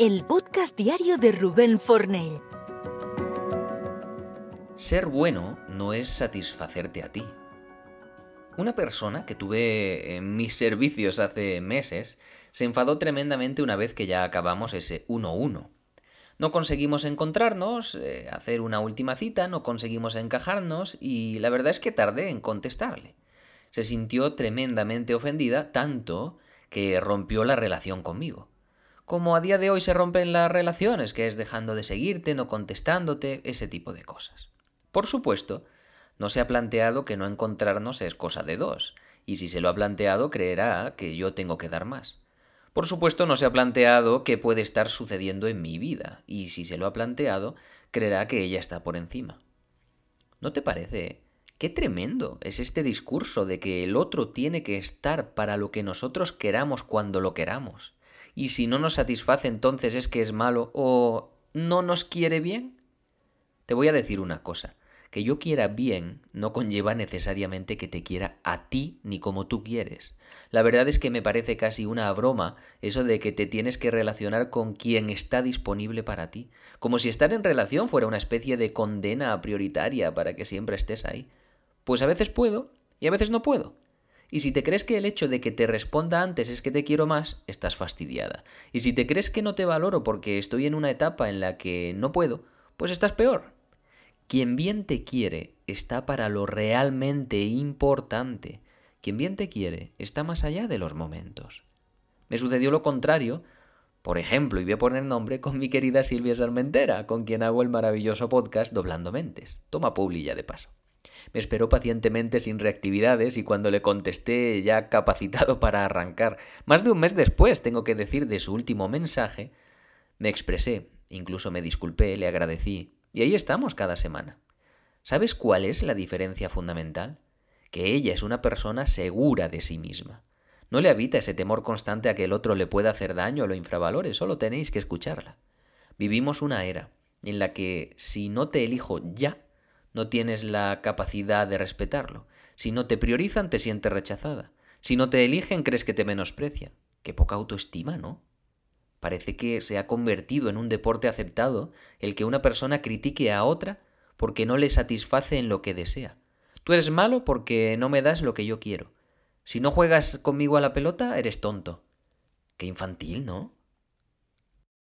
el podcast diario de Rubén Fornell. Ser bueno no es satisfacerte a ti. Una persona que tuve en mis servicios hace meses se enfadó tremendamente una vez que ya acabamos ese 1-1. No conseguimos encontrarnos, eh, hacer una última cita, no conseguimos encajarnos y la verdad es que tardé en contestarle. Se sintió tremendamente ofendida, tanto que rompió la relación conmigo como a día de hoy se rompen las relaciones, que es dejando de seguirte, no contestándote, ese tipo de cosas. Por supuesto, no se ha planteado que no encontrarnos es cosa de dos, y si se lo ha planteado creerá que yo tengo que dar más. Por supuesto, no se ha planteado qué puede estar sucediendo en mi vida, y si se lo ha planteado, creerá que ella está por encima. ¿No te parece? Qué tremendo es este discurso de que el otro tiene que estar para lo que nosotros queramos cuando lo queramos y si no nos satisface entonces es que es malo o no nos quiere bien? Te voy a decir una cosa, que yo quiera bien no conlleva necesariamente que te quiera a ti ni como tú quieres. La verdad es que me parece casi una broma eso de que te tienes que relacionar con quien está disponible para ti, como si estar en relación fuera una especie de condena prioritaria para que siempre estés ahí. Pues a veces puedo y a veces no puedo. Y si te crees que el hecho de que te responda antes es que te quiero más, estás fastidiada. Y si te crees que no te valoro porque estoy en una etapa en la que no puedo, pues estás peor. Quien bien te quiere está para lo realmente importante. Quien bien te quiere está más allá de los momentos. Me sucedió lo contrario, por ejemplo, y voy a poner nombre con mi querida Silvia Sarmentera, con quien hago el maravilloso podcast Doblando Mentes. Toma publilla de paso. Me esperó pacientemente sin reactividades y cuando le contesté ya capacitado para arrancar, más de un mes después, tengo que decir, de su último mensaje, me expresé, incluso me disculpé, le agradecí, y ahí estamos cada semana. ¿Sabes cuál es la diferencia fundamental? Que ella es una persona segura de sí misma. No le habita ese temor constante a que el otro le pueda hacer daño o lo infravalore, solo tenéis que escucharla. Vivimos una era en la que si no te elijo ya, no tienes la capacidad de respetarlo. Si no te priorizan, te sientes rechazada. Si no te eligen, crees que te menosprecian. Qué poca autoestima, ¿no? Parece que se ha convertido en un deporte aceptado el que una persona critique a otra porque no le satisface en lo que desea. Tú eres malo porque no me das lo que yo quiero. Si no juegas conmigo a la pelota, eres tonto. Qué infantil, ¿no?